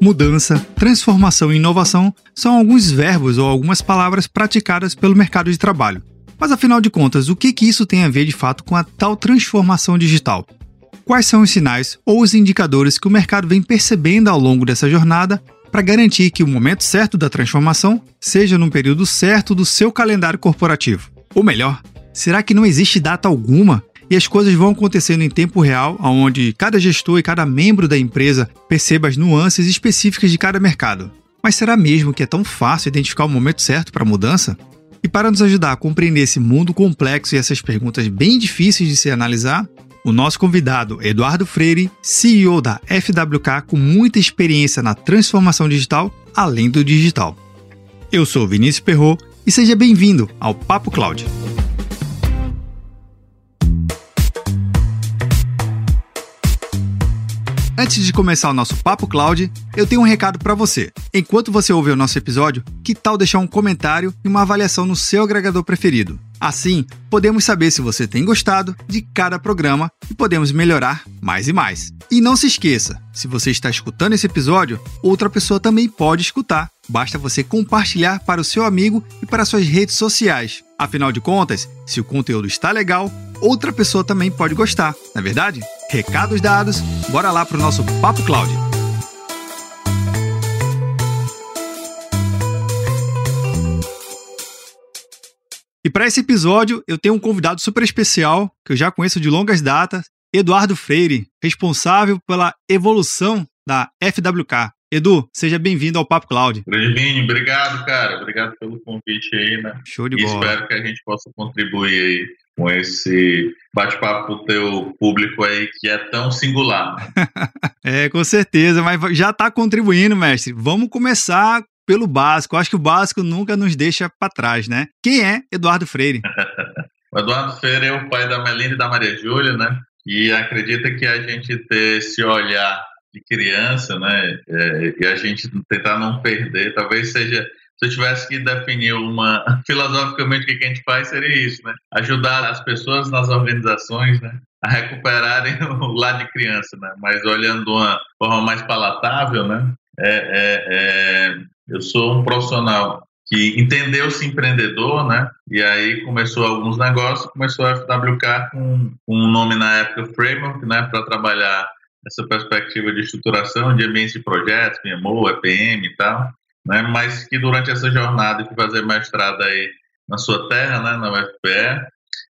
Mudança, transformação e inovação são alguns verbos ou algumas palavras praticadas pelo mercado de trabalho. Mas afinal de contas, o que, que isso tem a ver de fato com a tal transformação digital? Quais são os sinais ou os indicadores que o mercado vem percebendo ao longo dessa jornada para garantir que o momento certo da transformação seja no período certo do seu calendário corporativo? Ou melhor, será que não existe data alguma e as coisas vão acontecendo em tempo real, onde cada gestor e cada membro da empresa perceba as nuances específicas de cada mercado. Mas será mesmo que é tão fácil identificar o momento certo para a mudança? E para nos ajudar a compreender esse mundo complexo e essas perguntas bem difíceis de se analisar, o nosso convidado, Eduardo Freire, CEO da FWK com muita experiência na transformação digital, além do digital. Eu sou Vinícius Perro e seja bem-vindo ao Papo Cloud. Antes de começar o nosso Papo Cloud, eu tenho um recado para você. Enquanto você ouve o nosso episódio, que tal deixar um comentário e uma avaliação no seu agregador preferido? Assim, podemos saber se você tem gostado de cada programa e podemos melhorar mais e mais. E não se esqueça, se você está escutando esse episódio, outra pessoa também pode escutar. Basta você compartilhar para o seu amigo e para suas redes sociais. Afinal de contas, se o conteúdo está legal, outra pessoa também pode gostar, não é verdade? Recados dados, bora lá para o nosso Papo Cloud. E para esse episódio, eu tenho um convidado super especial, que eu já conheço de longas datas, Eduardo Freire, responsável pela evolução da FWK. Edu, seja bem-vindo ao Papo Cloud. Grande obrigado, cara. Obrigado pelo convite aí, né? Show de e bola. espero que a gente possa contribuir aí com esse bate-papo pro teu público aí que é tão singular. é, com certeza, mas já está contribuindo, mestre. Vamos começar pelo básico. Acho que o básico nunca nos deixa para trás, né? Quem é Eduardo Freire? o Eduardo Freire é o pai da Melinda e da Maria Júlia, né? E acredita que a gente ter esse olhar de criança, né? É, e a gente tentar não perder, talvez seja se eu tivesse que definir uma filosoficamente o que a gente faz, seria isso, né? Ajudar as pessoas nas organizações, né? A recuperarem o lado de criança, né? Mas olhando de uma forma mais palatável, né? É, é, é, eu sou um profissional que entendeu-se empreendedor, né? E aí começou alguns negócios, começou a FWK com, um nome na época Framework, né? Para trabalhar essa perspectiva de estruturação de ambientes de projetos, PMO, EPM e tal né? Mas que durante essa jornada de fazer mestrado aí na sua terra, né, na UFPE,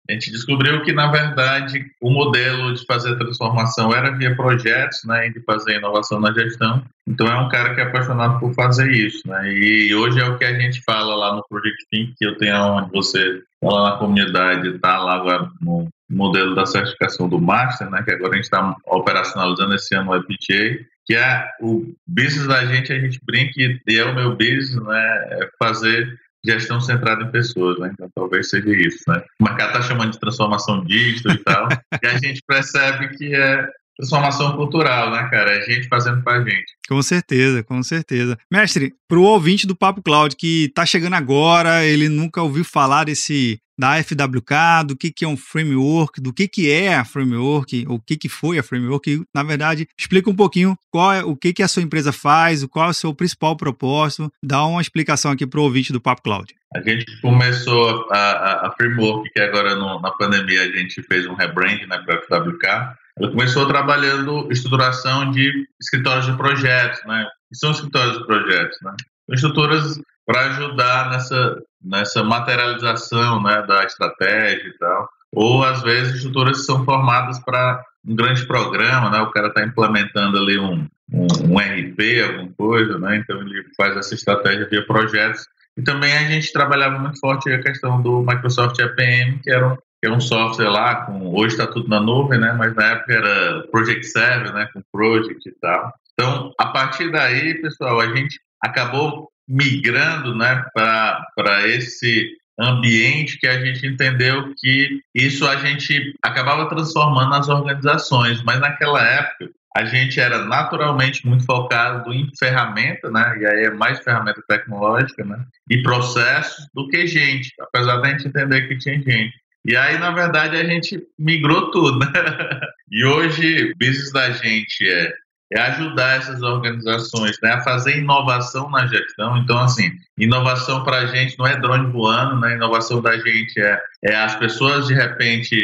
a gente descobriu que, na verdade, o modelo de fazer transformação era via projetos, né, e de fazer inovação na gestão. Então, é um cara que é apaixonado por fazer isso, né, e hoje é o que a gente fala lá no Project Think, que eu tenho onde você tá lá na comunidade, está lá agora no modelo da certificação do Master, né, que agora a gente está operacionalizando esse ano o EPTA, que é o business da gente, a gente brinca e é o meu business, né, é fazer gestão centrada em pessoas, né? Então talvez seja isso, né? O mercado está chamando de transformação digital e tal, e a gente percebe que é transformação cultural, né, cara? É gente fazendo pra gente. Com certeza, com certeza. Mestre, pro ouvinte do Papo Cloud que tá chegando agora, ele nunca ouviu falar desse da FWK, do que, que é um framework, do que, que é a framework, o que, que foi a framework, e, na verdade, explica um pouquinho qual é, o que, que a sua empresa faz, qual é o seu principal propósito, dá uma explicação aqui para o ouvinte do Papo Cloud. A gente começou a, a, a framework, que agora no, na pandemia a gente fez um rebrand né, para a FWK, ela começou trabalhando estruturação de escritórios de projetos, né? são escritórios de projetos, né? Estruturas para ajudar nessa, nessa materialização né, da estratégia e tal. Ou, às vezes, estruturas são formadas para um grande programa, né? o cara está implementando ali um, um, um, RP, alguma coisa, né? então ele faz essa estratégia via projetos. E também a gente trabalhava muito forte a questão do Microsoft EPM, que era um, que é um software lá, com, hoje está tudo na nuvem, né? mas na época era Project Server, né? com Project e tal. Então, a partir daí, pessoal, a gente acabou migrando né, para esse ambiente que a gente entendeu que isso a gente acabava transformando nas organizações, mas naquela época a gente era naturalmente muito focado em ferramenta, né? E aí é mais ferramenta tecnológica, né? E processos do que gente, apesar da gente entender que tinha gente. E aí, na verdade, a gente migrou tudo, né? E hoje, o business da gente é é ajudar essas organizações né, a fazer inovação na gestão. Então, assim, inovação para a gente não é drone voando, né? Inovação da gente é, é as pessoas, de repente,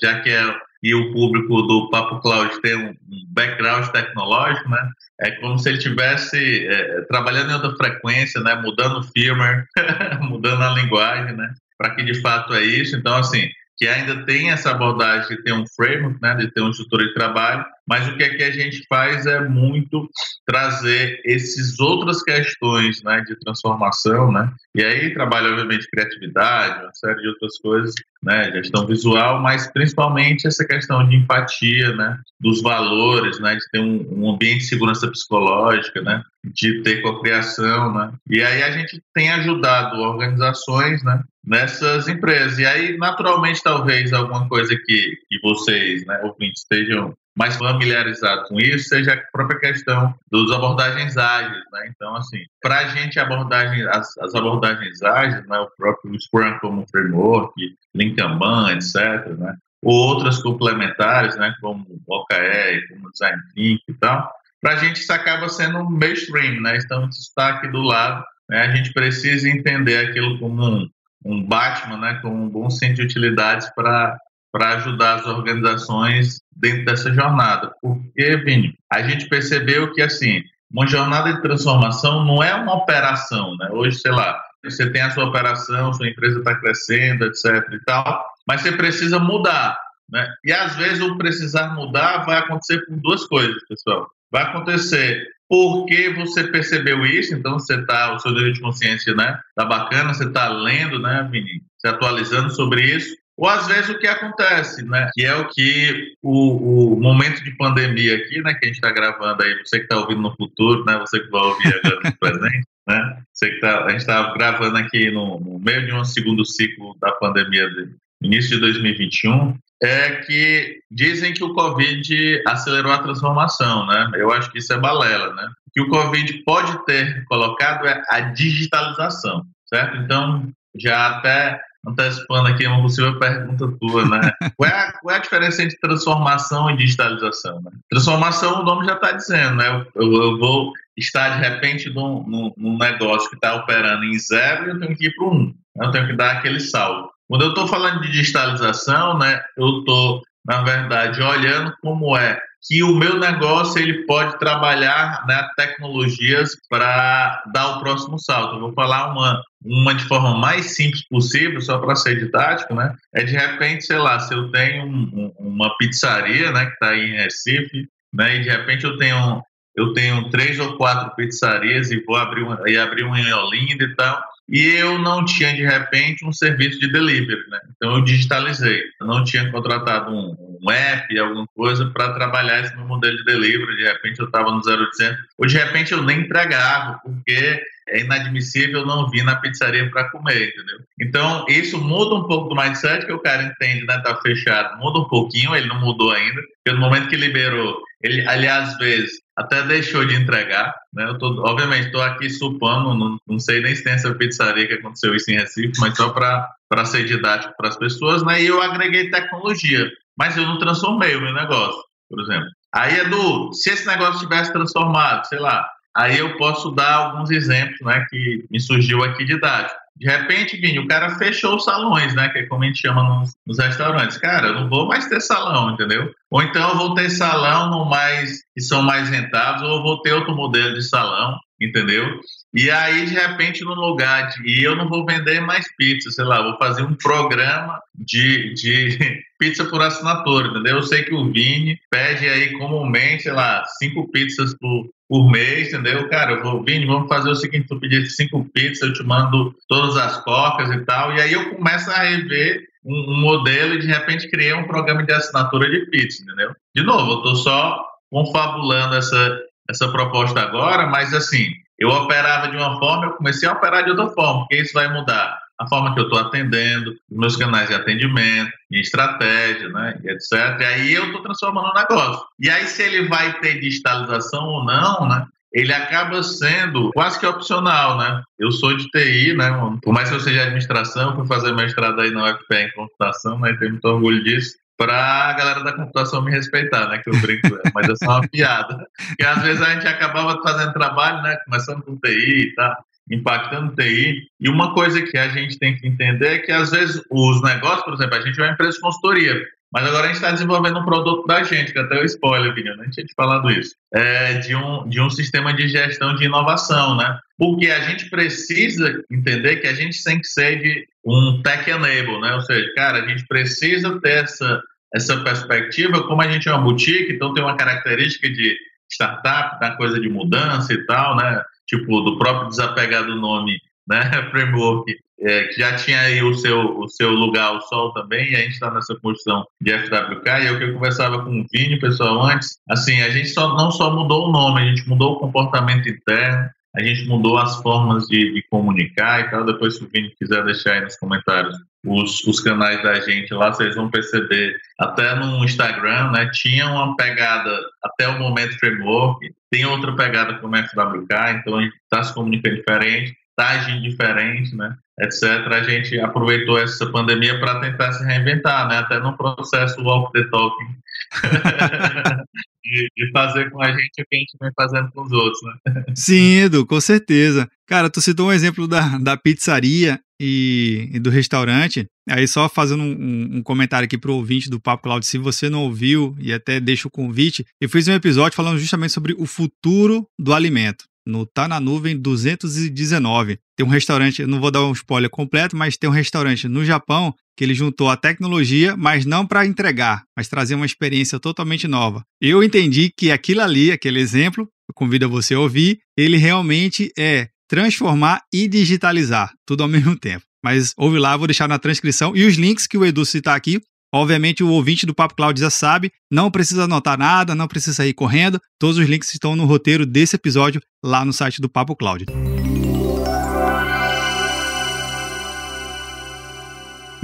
já que é e o público do Papo Cloud tem um background tecnológico, né? É como se ele estivesse é, trabalhando em outra frequência, né? Mudando o firmware, mudando a linguagem, né? Para que de fato é isso. Então, assim, que ainda tem essa abordagem de ter um framework, né, de ter uma estrutura de trabalho, mas o que é que a gente faz é muito trazer essas outras questões, né, de transformação, né, e aí trabalha obviamente criatividade, uma série de outras coisas, né, gestão visual, mas principalmente essa questão de empatia, né, dos valores, né, de ter um, um ambiente de segurança psicológica, né, de ter cocriação, né, e aí a gente tem ajudado organizações, né, nessas empresas. E aí, naturalmente, talvez alguma coisa que, que vocês, né, ouvintes, estejam mais familiarizados com isso, seja a própria questão dos abordagens ágeis, né? Então, assim, para a gente, abordagem, as, as, abordagens ágeis, né, o próprio Scrum como framework, Lean Kanban, etc., né? Ou outras complementares, né, como OKR, como Design Thinking e tal, para a gente isso acaba sendo mainstream, né? Então, está aqui do lado, né? A gente precisa entender aquilo como um, um Batman, né, com um bom centro de utilidades para para ajudar as organizações dentro dessa jornada. Porque, Vini, a gente percebeu que, assim, uma jornada de transformação não é uma operação, né? Hoje, sei lá, você tem a sua operação, sua empresa está crescendo, etc e tal, mas você precisa mudar, né? E às vezes o precisar mudar vai acontecer por duas coisas, pessoal. Vai acontecer porque você percebeu isso, então você está, o seu nível de consciência, né, tá bacana, você está lendo, né, Vini, se atualizando sobre isso, ou às vezes o que acontece, né, que é o que o, o momento de pandemia aqui, né, que a gente está gravando aí, você que está ouvindo no futuro, né, você que vai ouvir agora no presente, né, você que tá, a gente está gravando aqui no, no, meio de um segundo ciclo da pandemia, de, início de 2021, é que dizem que o Covid acelerou a transformação, né? Eu acho que isso é balela, né? O que o Covid pode ter colocado é a digitalização, certo? Então, já até antecipando aqui uma possível pergunta tua, né? qual, é a, qual é a diferença entre transformação e digitalização? Né? Transformação, o nome já está dizendo, né? Eu, eu, vou estar, de repente, num, num, num negócio que está operando em zero e eu tenho que ir para um. Eu tenho que dar aquele salto. Quando eu estou falando de digitalização, né, eu estou, na verdade, olhando como é que o meu negócio ele pode trabalhar né, tecnologias para dar o próximo salto. Eu vou falar uma, uma de forma mais simples possível, só para ser didático, né? É de repente, sei lá, se eu tenho um, uma pizzaria, né, que está em Recife, né, e de repente eu tenho eu tenho três ou quatro pizzarias e vou abrir uma, e abrir uma em Olinda e tal e eu não tinha de repente um serviço de delivery, né? Então eu digitalizei. Eu não tinha contratado um, um app, alguma coisa para trabalhar esse meu modelo de delivery. De repente eu estava no 0800, ou de repente eu nem entregava, porque é inadmissível não vir na pizzaria para comer, entendeu? Então, isso muda um pouco do mindset que o cara entende, né? Tá fechado, muda um pouquinho, ele não mudou ainda, porque no momento que liberou, ele, ali às vezes, até deixou de entregar, né? Eu tô, obviamente, estou aqui supondo, não, não, sei nem se tem essa pizzaria que aconteceu isso em Recife, mas só para ser didático para as pessoas, né? E eu agreguei tecnologia, mas eu não transformei o meu negócio, por exemplo. Aí, Edu, se esse negócio tivesse transformado, sei lá, aí eu posso dar alguns exemplos, né, que me surgiu aqui didático. De repente, Vini, o cara fechou os salões, né? Que é como a gente chama nos, nos, restaurantes. Cara, eu não vou mais ter salão, entendeu? Ou então eu vou ter salão no mais que são mais rentáveis, ou eu vou ter outro modelo de salão, entendeu? E aí, de repente, no lugar de. E eu não vou vender mais pizza, sei lá, vou fazer um programa de, de pizza por assinatura, entendeu? Eu sei que o Vini pede aí comumente, sei lá, cinco pizzas por, por mês, entendeu? Cara, eu vou, Vini, vamos fazer o seguinte, tu pedir cinco pizzas, eu te mando todas as cocas e tal, e aí eu começo a rever um, um modelo e de repente criei um programa de assinatura de pizza, entendeu? De novo, eu tô só confabulando essa, essa proposta agora, mas assim, eu operava de uma forma, eu comecei a operar de outra forma, porque isso vai mudar a forma que eu estou atendendo, meus canais de atendimento, minha estratégia, né, etc. E aí eu estou transformando o negócio. E aí se ele vai ter digitalização ou não, né, ele acaba sendo quase que opcional, né? Eu sou de TI, né? Por mais que eu seja administração, fui fazer mestrado aí na UFPE em computação, né? Tenho muito orgulho disso. Para a galera da computação me respeitar, né? Que eu brinco, mas é só uma piada. Porque às vezes a gente acabava fazendo trabalho, né? Começando com TI e tal, impactando TI. E uma coisa que a gente tem que entender é que às vezes os negócios, por exemplo, a gente é uma empresa de consultoria. Mas agora a gente está desenvolvendo um produto da gente, que até o spoiler, Vini, não tinha te falado isso, é de um, de um sistema de gestão de inovação, né? Porque a gente precisa entender que a gente tem que ser de um tech enable, né? Ou seja, cara, a gente precisa ter essa, essa perspectiva, como a gente é uma boutique, então tem uma característica de startup, da coisa de mudança e tal, né? Tipo, do próprio desapegar do nome, né? Framework é, que já tinha aí o seu, o seu lugar ao sol também, e a gente está nessa construção de FWK, e é o que eu conversava com o Vini, pessoal, antes, assim, a gente só, não só mudou o nome, a gente mudou o comportamento interno, a gente mudou as formas de, de comunicar e tal, depois se o Vini quiser deixar aí nos comentários os, os canais da gente lá, vocês vão perceber, até no Instagram, né, tinha uma pegada até o momento framework, tem outra pegada como FWK, então a gente está se comunicando diferente, agindo diferente, né? etc. A gente aproveitou essa pandemia para tentar se reinventar, né? Até no processo walk the talking. de, fazer com a gente o que a gente vem fazendo com os outros, né? Sim, Edu, com certeza. Cara, tu citou um exemplo da, da pizzaria e, e do restaurante. Aí só fazendo um, um comentário aqui para o ouvinte do Papo Cloud, se você não ouviu e até deixa o convite, eu fiz um episódio falando justamente sobre o futuro do alimento no Tá na Nuvem 219. Tem um restaurante, não vou dar um spoiler completo, mas tem um restaurante no Japão que ele juntou a tecnologia, mas não para entregar, mas trazer uma experiência totalmente nova. Eu entendi que aquilo ali, aquele exemplo, eu convido você a ouvir, ele realmente é transformar e digitalizar, tudo ao mesmo tempo. Mas ouve lá, vou deixar na transcrição e os links que o Edu citar aqui, Obviamente, o ouvinte do Papo Cloud já sabe, não precisa anotar nada, não precisa sair correndo. Todos os links estão no roteiro desse episódio lá no site do Papo Cloud.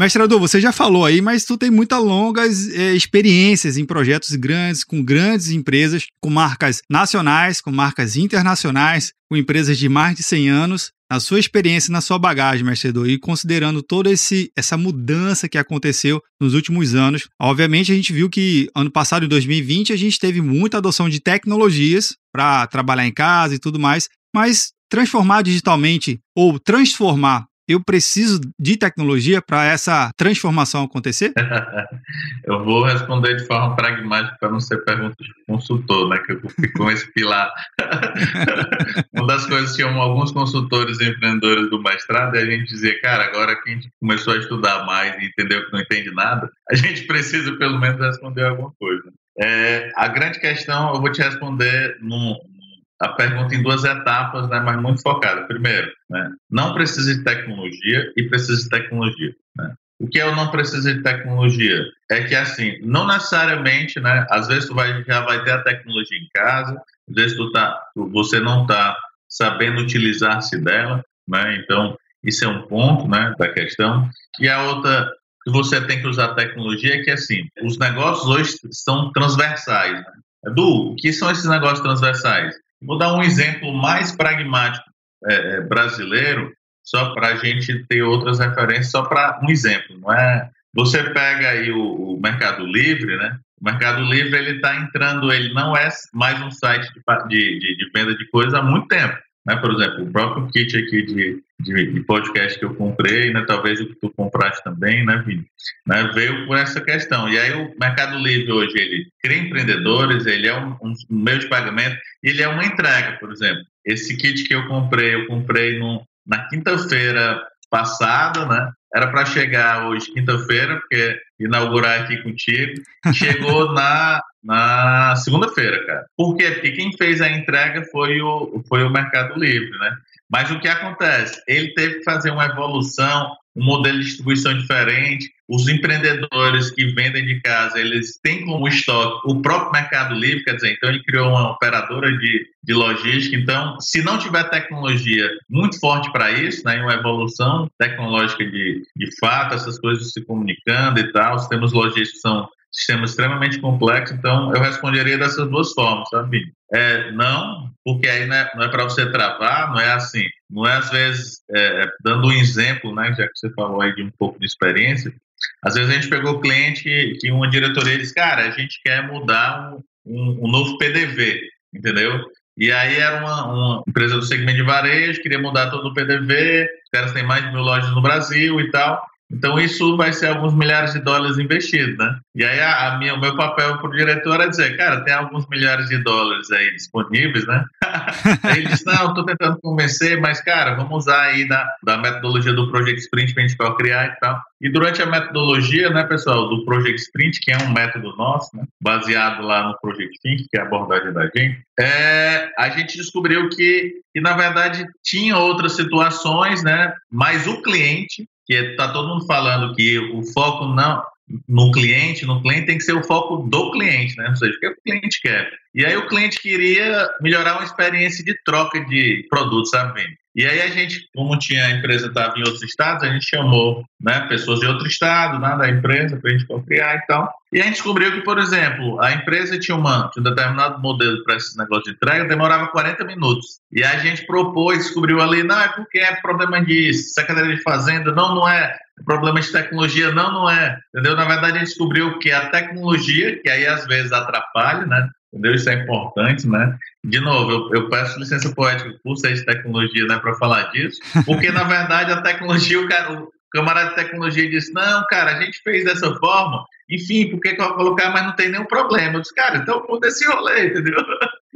Mestre Adu, você já falou aí, mas tu tem muitas longas é, experiências em projetos grandes, com grandes empresas, com marcas nacionais, com marcas internacionais, com empresas de mais de 100 anos. Na sua experiência, na sua bagagem, mestre Edu, e considerando toda essa mudança que aconteceu nos últimos anos, obviamente a gente viu que ano passado, em 2020, a gente teve muita adoção de tecnologias para trabalhar em casa e tudo mais, mas transformar digitalmente ou transformar eu preciso de tecnologia para essa transformação acontecer? eu vou responder de forma pragmática para não ser pergunta de consultor, né? Que eu fico com esse pilar. Uma das coisas que alguns consultores e empreendedores do mestrado é a gente dizer, cara, agora que a gente começou a estudar mais e entendeu que não entende nada, a gente precisa pelo menos responder alguma coisa. É, a grande questão, eu vou te responder num, a pergunta em duas etapas, né, mas muito focada. Primeiro, né, não precisa de tecnologia e precisa de tecnologia. Né? O que eu não preciso de tecnologia é que assim, não necessariamente, né? Às vezes tu vai, já vai ter a tecnologia em casa, às vezes tu tá, você não está sabendo utilizar-se dela, né? Então isso é um ponto, né, da questão. E a outra que você tem que usar tecnologia é que assim, os negócios hoje são transversais. Né? Edu, o que são esses negócios transversais? Vou dar um exemplo mais pragmático é, é brasileiro, só para a gente ter outras referências, só para um exemplo, não é? Você pega aí o, o Mercado Livre, né? O Mercado Livre ele está entrando, ele não é mais um site de, de, de venda de coisas há muito tempo. Né? Por exemplo, o próprio kit aqui de, de, de, podcast que eu comprei, né? talvez o que tu compraste também, né, Vini? Né? Veio por essa questão. E aí o Mercado Livre hoje, ele cria empreendedores, ele é um, um meio de pagamento, ele é uma entrega, por exemplo. Esse kit que eu comprei, eu comprei no, na quinta-feira passada, né? Era para chegar hoje, quinta-feira, porque inaugurar aqui contigo. Chegou na, na segunda-feira, cara. Por quê? Porque quem fez a entrega foi o, foi o Mercado Livre, né? Mas o que acontece? Ele teve que fazer uma evolução um modelo de distribuição diferente. Os empreendedores que vendem de casa, eles têm como estoque o próprio Mercado Livre, quer dizer, então ele criou uma operadora de, de logística. Então, se não tiver tecnologia muito forte para isso, né, uma evolução tecnológica de, de fato, essas coisas se comunicando e tal, os sistemas logísticos são sistema extremamente complexo, então eu responderia dessas duas formas, sabe? É, não, porque aí não é, não é para você travar, não é assim. Não é às vezes, é, é, dando um exemplo, né, já que você falou aí de um pouco de experiência, Às vezes a gente pegou cliente que uma diretoria disse, cara, a gente quer mudar um, um, um novo PDV, entendeu? E aí era uma, uma, empresa do segmento de varejo, queria mudar todo o PDV, os caras têm mais de mil lojas no Brasil e tal. Então isso vai ser alguns milhares de dólares investidos, né? E aí a, a minha, o meu papel para o diretor é dizer, cara, tem alguns milhares de dólares aí disponíveis, né? aí ele disse, não, estou tentando convencer, mas cara, vamos usar aí da, da metodologia do Project Sprint para a gente criar e tal. E durante a metodologia, né, pessoal, do Project Sprint, que é um método nosso, né, baseado lá no Project Think, que é a abordagem da gente, é, a gente descobriu que, que, na verdade, tinha outras situações, né, mas o cliente que está todo mundo falando que o foco não no cliente, no cliente tem que ser o foco do cliente, né? Ou seja, o que o cliente quer. E aí o cliente queria melhorar uma experiência de troca de produtos, sabe? E aí a gente, como tinha a empresa estava em outros estados, a gente chamou né, pessoas de outro estado, né, da empresa, para a gente criar e tal. E a gente descobriu que, por exemplo, a empresa tinha, uma, tinha um determinado modelo para esse negócio de entrega, demorava 40 minutos. E a gente propôs, descobriu ali, não, é porque é problema de Secretaria de Fazenda, não, não é. Problema de tecnologia, não, não é. Entendeu? Na verdade, a gente descobriu que a tecnologia, que aí às vezes atrapalha, né? Entendeu? Isso é importante, né? De novo, eu, eu peço licença poética por ser de tecnologia, né, para falar disso, porque na verdade a tecnologia, o, cara, o camarada de tecnologia disse: não, cara, a gente fez dessa forma, enfim, por que, eu vou colocar, mas não tem nenhum problema. Eu disse, cara, então muda esse rolê, entendeu?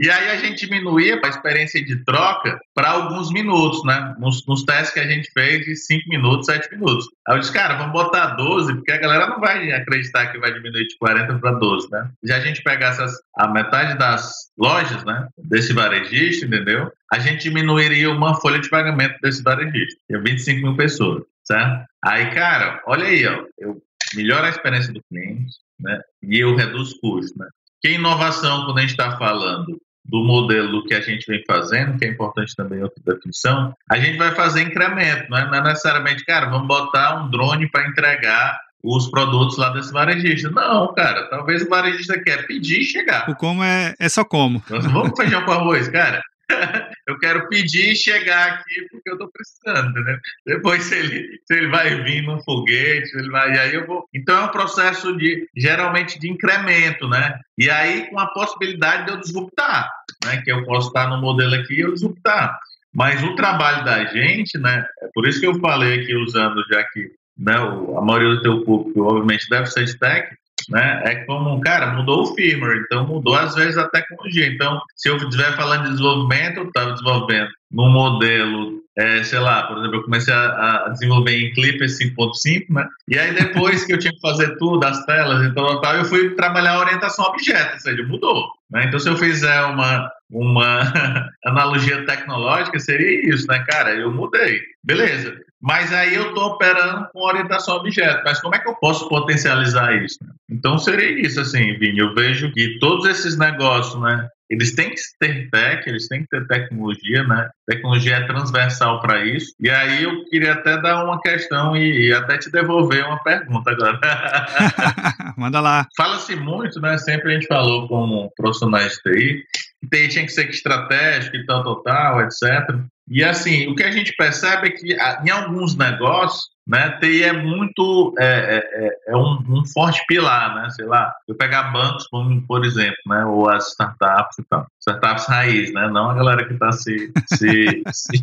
E aí a gente diminuía a experiência de troca para alguns minutos, né? Nos, nos, testes que a gente fez de 5 minutos, 7 minutos. Aí eu disse, cara, vamos botar 12, porque a galera não vai acreditar que vai diminuir de 40 para 12, né? Se a gente pegasse a metade das lojas, né, desse varejista, entendeu? A gente diminuiria uma folha de pagamento desse varejista, que é 25 mil pessoas, certo? Aí, cara, olha aí, ó, eu melhoro a experiência do cliente, né? E eu reduzo custos, né? Que inovação, quando a gente está falando do modelo que a gente vem fazendo, que é importante também outra definição, a gente vai fazer incremento, não é, não é necessariamente, cara, vamos botar um drone para entregar os produtos lá desse varejista. Não, cara, talvez o varejista quer pedir e chegar. O como é, é só como. Nós vamos feijão com arroz, cara. eu quero pedir e chegar aqui porque eu estou precisando, né? Depois se ele, se ele vai vir num foguete, ele vai, e aí eu vou. Então é um processo de geralmente de incremento, né? E aí com a possibilidade de eu disruptar, né? Que eu posso estar no modelo aqui e eu disruptar. Mas o trabalho da gente, né? É por isso que eu falei aqui usando já que né, a maioria do teu público obviamente deve ser stack, né? É como, cara, mudou o firmware, então mudou às vezes a tecnologia. Então, se eu estiver falando de desenvolvimento, eu estava desenvolvendo num modelo, é, sei lá, por exemplo, eu comecei a, a desenvolver em Clipper 5.5, né? E aí depois que eu tinha que fazer tudo, as telas e tal, tal, eu fui trabalhar a orientação a objeto, ou seja, mudou. Né? Então, se eu fizer uma, uma analogia tecnológica, seria isso, né, cara? Eu mudei. Beleza. Mas aí eu estou operando com orientação a objeto. Mas como é que eu posso potencializar isso? Então seria isso, assim, Vini. Eu vejo que todos esses negócios, né? Eles têm que ter tech, eles têm que ter tecnologia, né? Tecnologia é transversal para isso. E aí eu queria até dar uma questão e, e até te devolver uma pergunta agora. Manda lá. Fala-se muito, né? Sempre a gente falou como profissionais de TI, que TI tinha que ser estratégico e tal, tal, tal, etc. E assim, o que a gente percebe é que em alguns negócios, né, TI é muito, é, é, é, é um, um, forte pilar, né, sei lá, eu pegar bancos, por exemplo, né, ou as startups e tal, startups raiz, né, não a galera que está se, se, se,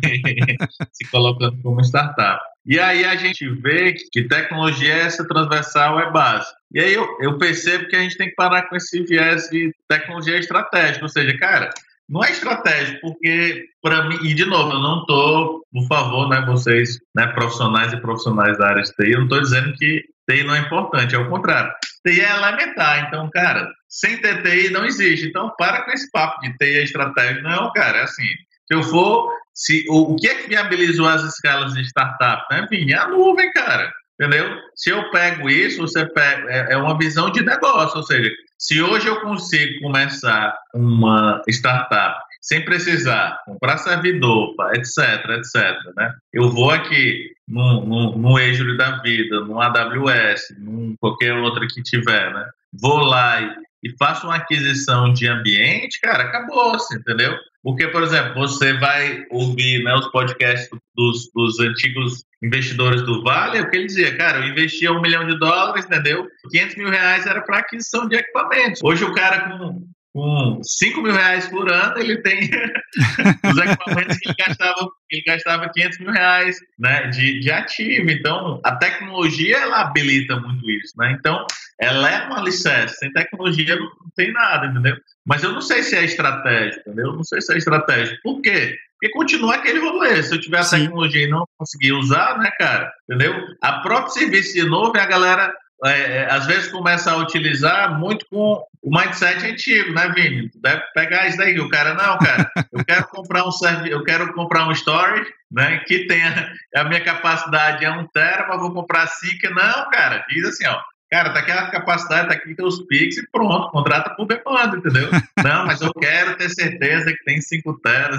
se colocando como startup. E aí a gente vê que tecnologia essa transversal é base. E aí eu, eu percebo que a gente tem que parar com esse viés de tecnologia estratégica, ou seja, cara, não é estratégico, porque para mim, e de novo, eu não estou, por favor, né, vocês, né, profissionais e profissionais da área de TI, eu não estou dizendo que TI não é importante, é o contrário. TI é elementar, então, cara, sem ter TI não existe. Então, para com esse papo de TI é estratégia. Não, cara, é assim, se eu for, se, o, o que é que viabilizou as escalas de startup? Né? Enfim, é a nuvem, cara. Entendeu? Se eu pego isso, você pega, é, é uma visão de negócio, ou seja, se hoje eu consigo começar uma startup sem precisar comprar servidor, etc, etc, né? Eu vou aqui no, no, no Azure da vida, no AWS, em qualquer outra que tiver, né? Vou lá e, e faço uma aquisição de ambiente, cara, acabou-se, entendeu? Porque, por exemplo, você vai ouvir né, os podcasts dos, dos antigos investidores do Vale, o que ele dizia, cara, eu investia um milhão de dólares, entendeu? 500 mil reais era para aquisição de equipamentos. Hoje o cara com com 5 mil reais por ano, ele tem os equipamentos que ele gastava, ele gastava 500 mil reais né, de, de ativo. Então, a tecnologia, ela habilita muito isso. Né? Então, ela é uma alicerce. Sem tecnologia não, não tem nada, entendeu? Mas eu não sei se é estratégia, entendeu? Eu não sei se é estratégia. Por quê? Porque continua aquele rolê. Se eu tiver a tecnologia e não conseguir usar, né, cara? Entendeu? A própria serviço de nuvem, a galera é, é, às vezes começa a utilizar muito com o mindset antigo, né, Vini? Deve pegar isso daí. O cara, não, cara, eu quero comprar um eu quero comprar um storage, né, que tenha a minha capacidade é um tera, mas vou comprar cinco. Não, cara, diz assim, ó, Cara, tá aqui a capacidade, tá aqui teus Pix e pronto, contrata por demanda, entendeu? Não, mas eu quero ter certeza que tem 5 teras.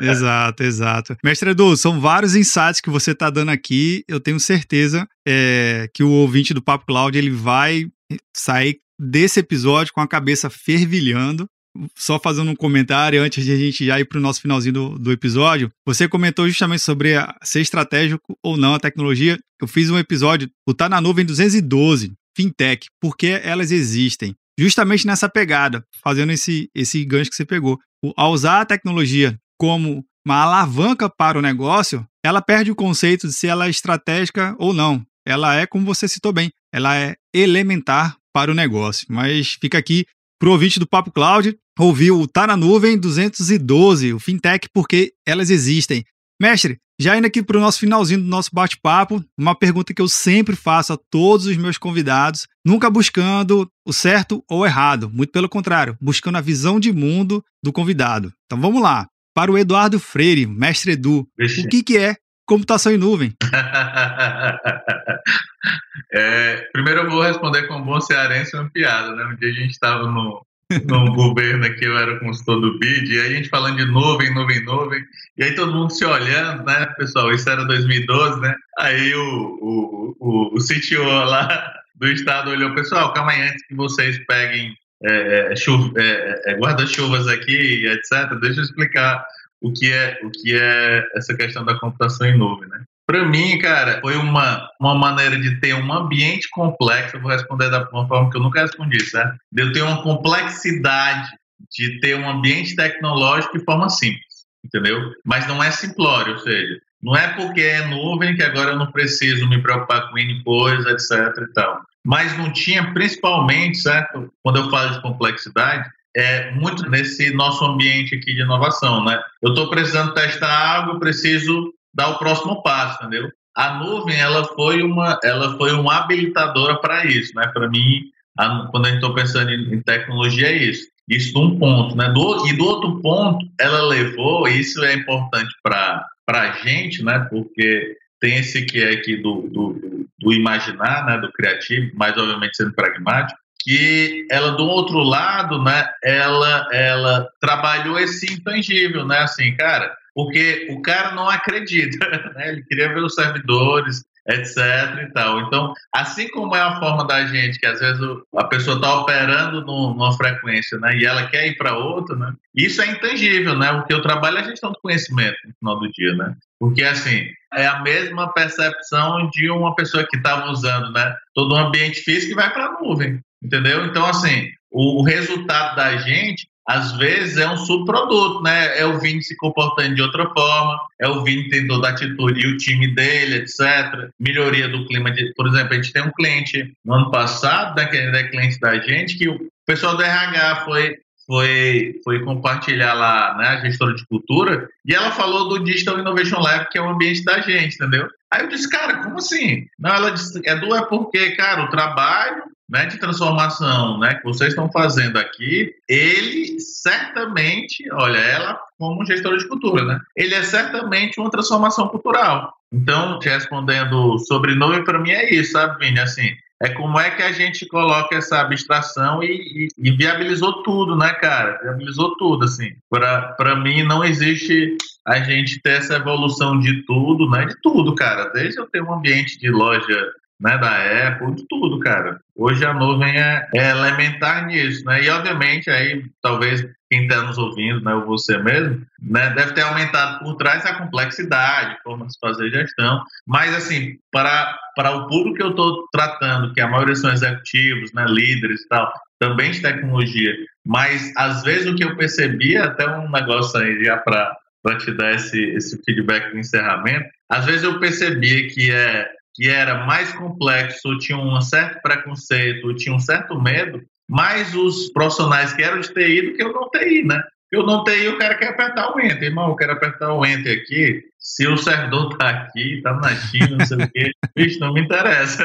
exato, exato. Mestre Edu, são vários insights que você tá dando aqui. Eu tenho certeza é, que o ouvinte do Papo Cloud ele vai sair desse episódio com a cabeça fervilhando só fazendo um comentário antes de a gente já ir para o nosso finalzinho do, do episódio. Você comentou justamente sobre a, ser estratégico ou não a tecnologia. Eu fiz um episódio, o Tá na Nuvem 212, Fintech, porque elas existem. Justamente nessa pegada, fazendo esse, esse gancho que você pegou. O, ao usar a tecnologia como uma alavanca para o negócio, ela perde o conceito de se ela é estratégica ou não. Ela é, como você citou bem, ela é elementar para o negócio. Mas fica aqui para o ouvinte do Papo Cloud, ouviu o Tá na Nuvem 212, o Fintech, porque elas existem. Mestre, já indo aqui para o nosso finalzinho do nosso bate-papo, uma pergunta que eu sempre faço a todos os meus convidados, nunca buscando o certo ou errado, muito pelo contrário, buscando a visão de mundo do convidado. Então vamos lá. Para o Eduardo Freire, mestre Edu, Vixe. o que, que é computação em nuvem? é, primeiro eu vou responder com um bom cearense uma piada, né? Um dia a gente estava no, no governo aqui, eu era consultor do BID, e aí a gente falando de nuvem, nuvem, nuvem, e aí todo mundo se olhando, né, pessoal, isso era 2012, né, aí o, o, o, o CTO lá do estado olhou, pessoal, calma aí, antes que vocês peguem é, é, é, é, guarda-chuvas aqui, etc., deixa eu explicar o que é o que é essa questão da computação em nuvem, né? Para mim, cara, foi uma, uma maneira de ter um ambiente complexo. Eu vou responder da uma forma que eu nunca respondi, certo? De eu ter uma complexidade de ter um ambiente tecnológico de forma simples, entendeu? Mas não é simplório, ou seja, não é porque é nuvem que agora eu não preciso me preocupar com N coisa, etc e tal. Mas não tinha, principalmente, certo? Quando eu falo de complexidade, é muito nesse nosso ambiente aqui de inovação, né? Eu estou precisando testar algo, preciso dar o próximo passo, entendeu? A nuvem, ela foi uma, ela foi uma habilitadora para isso, né? Para mim, a, quando a gente está pensando em, em, tecnologia, é isso. Isso de um ponto, né? Do, e do outro ponto, ela levou, isso é importante para a gente, né? Porque tem esse que é aqui do, do, do imaginar, né? Do criativo, mas obviamente sendo pragmático, que ela do outro lado, né, ela ela trabalhou esse intangível, né, assim, cara, porque o cara não acredita, né? Ele queria ver os servidores, etc e tal. Então, assim como é a forma da gente, que às vezes a pessoa está operando numa frequência, né, e ela quer ir para outra, né, isso é intangível, né, porque o trabalho é a gestão do conhecimento no final do dia, né, porque assim, é a mesma percepção de uma pessoa que estava usando, né, todo o ambiente físico e vai para a nuvem. Entendeu? Então, assim, o, resultado da gente às vezes é um subproduto, né? É o Vini se comportando de outra forma, é o Vini tendo toda a atitude e o time dele, etc. Melhoria do clima. De, por exemplo, a gente tem um cliente no ano passado, né, que é cliente da gente, que o pessoal do RH foi, foi, foi compartilhar lá, né, a gestora de cultura, e ela falou do Digital Innovation Lab, que é o ambiente da gente, entendeu? Aí eu disse, cara, como assim? Não, ela disse, é do é porque, cara, o trabalho né, de transformação né, que vocês estão fazendo aqui, ele certamente, olha, ela como gestora de cultura, né, ele é certamente uma transformação cultural. Então, te respondendo sobre nome, para mim é isso, sabe, Vini? Assim, é como é que a gente coloca essa abstração e, e, e viabilizou tudo, né, cara? Viabilizou tudo, assim. Para mim, não existe a gente ter essa evolução de tudo, né? De tudo, cara. Desde eu ter um ambiente de loja né, da Apple, de tudo, cara. Hoje a nuvem é, é elementar nisso, né? E obviamente aí talvez quem está nos ouvindo, né, ou você mesmo, né, deve ter aumentado por trás a complexidade, forma de fazer gestão, mas assim, para, para o público que eu estou tratando, que a maioria são executivos, né, líderes e tal, também de tecnologia, mas às vezes o que eu percebi, até um negócio aí já para te dar esse, esse feedback no encerramento, às vezes eu percebia que é que era mais complexo, ou tinha um certo preconceito, ou tinha um certo medo, mais os profissionais que eram de TI do que o não TI, né? Eu não TI, o cara quer apertar o Enter, irmão, eu quero apertar o Enter aqui, se o servidor tá aqui, tá na China, não sei o quê, bicho, não me interessa.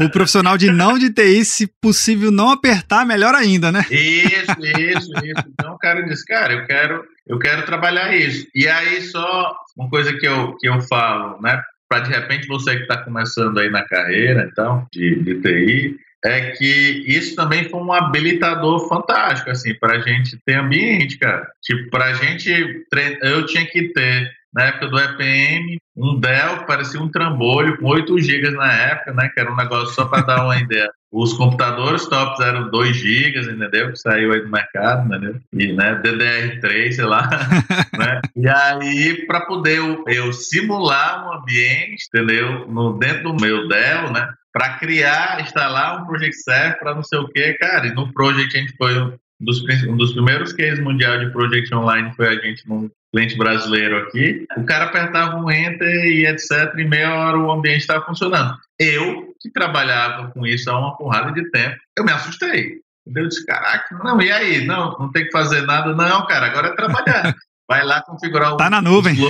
O profissional de não de TI, se possível não apertar, melhor ainda, né? Isso, isso, isso. Então o cara diz, cara, eu quero, eu quero trabalhar isso. E aí só uma coisa que eu, que eu falo, né? Para de repente você que está começando aí na carreira, então, de, de TI, é que isso também foi um habilitador fantástico, assim, para a gente ter ambiente, cara. Tipo, para a gente, eu tinha que ter, na época do EPM, um Dell, parecia um trambolho, com 8 GB na época, né, que era um negócio só para dar uma ideia. Os computadores tops eram 2 GB, entendeu? Que saiu aí do mercado, entendeu? E, né, DDR3, sei lá, né? E aí, para poder eu, eu, simular um ambiente, entendeu? No, dentro do meu Dell, né? para criar, instalar um Project Server para não sei o que, cara. E no Project a gente foi dos, um dos primeiros cases mundial de Project Online foi a gente num cliente brasileiro aqui. O cara apertava um Enter e etc. E meia hora o ambiente estava funcionando. Eu, que trabalhava com isso há uma porrada de tempo, eu me assustei. Eu disse, caraca, não, e aí? Não, não tem que fazer nada. Não, cara, agora é trabalhar. Vai lá configurar o. Tá na nuvem.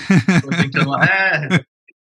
é,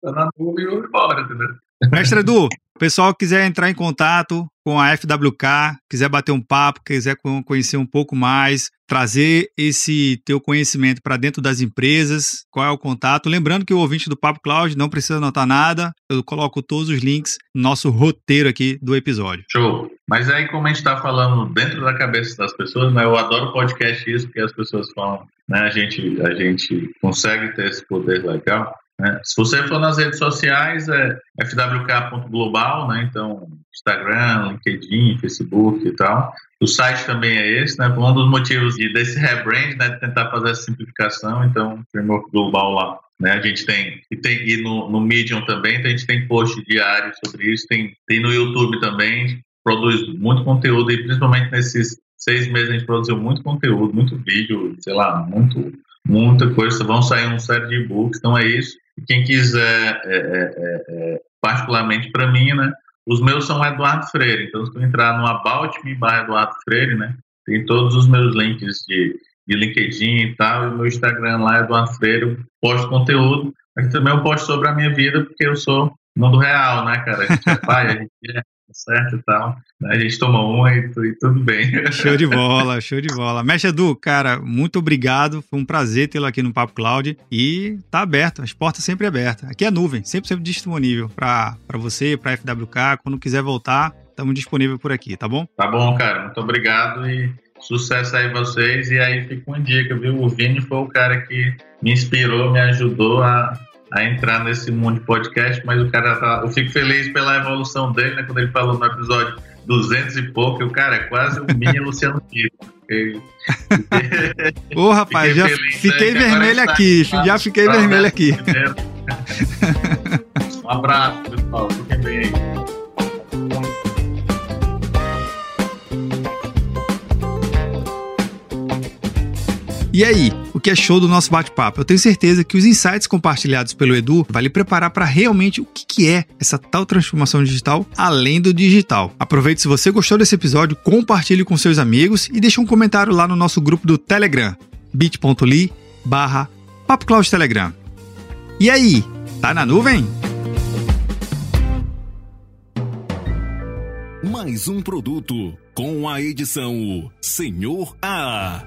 tá na nuvem e vou embora, entendeu? Mestre Edu, o pessoal quiser entrar em contato com a FWK, quiser bater um papo, quiser conhecer um pouco mais, trazer esse teu conhecimento para dentro das empresas, qual é o contato? Lembrando que o ouvinte do Papo Cloud não precisa anotar nada, eu coloco todos os links no nosso roteiro aqui do episódio. Show. Mas aí, como a gente está falando dentro da cabeça das pessoas, né, eu adoro podcast isso, porque as pessoas falam, né, a gente, a gente consegue ter esse poder legal. Né? Se você for nas redes sociais, é fwk.global, né? então Instagram, LinkedIn, Facebook e tal. O site também é esse, né? Um dos motivos de, desse rebrand, né? De tentar fazer essa simplificação, então, framework global lá. Né? A gente tem, e, tem, e no, no Medium também, então a gente tem post diário sobre isso, tem, tem no YouTube também, produz muito conteúdo, e principalmente nesses seis meses a gente produziu muito conteúdo, muito vídeo, sei lá, muito, muita coisa. Vão sair uma série de e-books, então é isso. Quem quiser, é, é, é, é particularmente para mim, né? Os meus são Eduardo Freire. Então, se tu entrar no About Me barra Eduardo Freire, né? Tem todos os meus links de, de LinkedIn e tal. E meu Instagram lá é Eduardo Freire. Eu posto conteúdo. Mas também eu posto sobre a minha vida, porque eu sou mundo real, né, cara? A gente é pai, a gente é certo e tal. A gente toma uma e, e, tudo bem. Show de bola, show de bola. Mestre Edu, cara, muito obrigado. Foi um prazer tê-lo aqui no Papo Cloud. E tá aberto, as portas sempre abertas. Aqui é nuvem, sempre, sempre disponível para você, para FWK. Quando quiser voltar, estamos disponível por aqui, tá bom? Tá bom, cara. Muito obrigado e sucesso aí vocês. E aí fica uma dica, viu? O Vini foi o cara que me inspirou, me ajudou a a entrar nesse mundo de podcast, mas o cara tá. Eu fico feliz pela evolução dele, né? Quando ele falou no episódio 200 e pouco, o cara é quase um mini Luciano Pires. Ô, rapaz, já feliz, fiquei né? vermelho aqui, já fiquei vermelho aqui. Um abraço, pessoal. Fiquem bem aí. E aí, o que é show do nosso bate-papo? Eu tenho certeza que os insights compartilhados pelo Edu vai lhe preparar para realmente o que é essa tal transformação digital além do digital. Aproveite se você gostou desse episódio, compartilhe com seus amigos e deixe um comentário lá no nosso grupo do Telegram, bit.ly barra Telegram. E aí, tá na nuvem? Mais um produto com a edição Senhor A.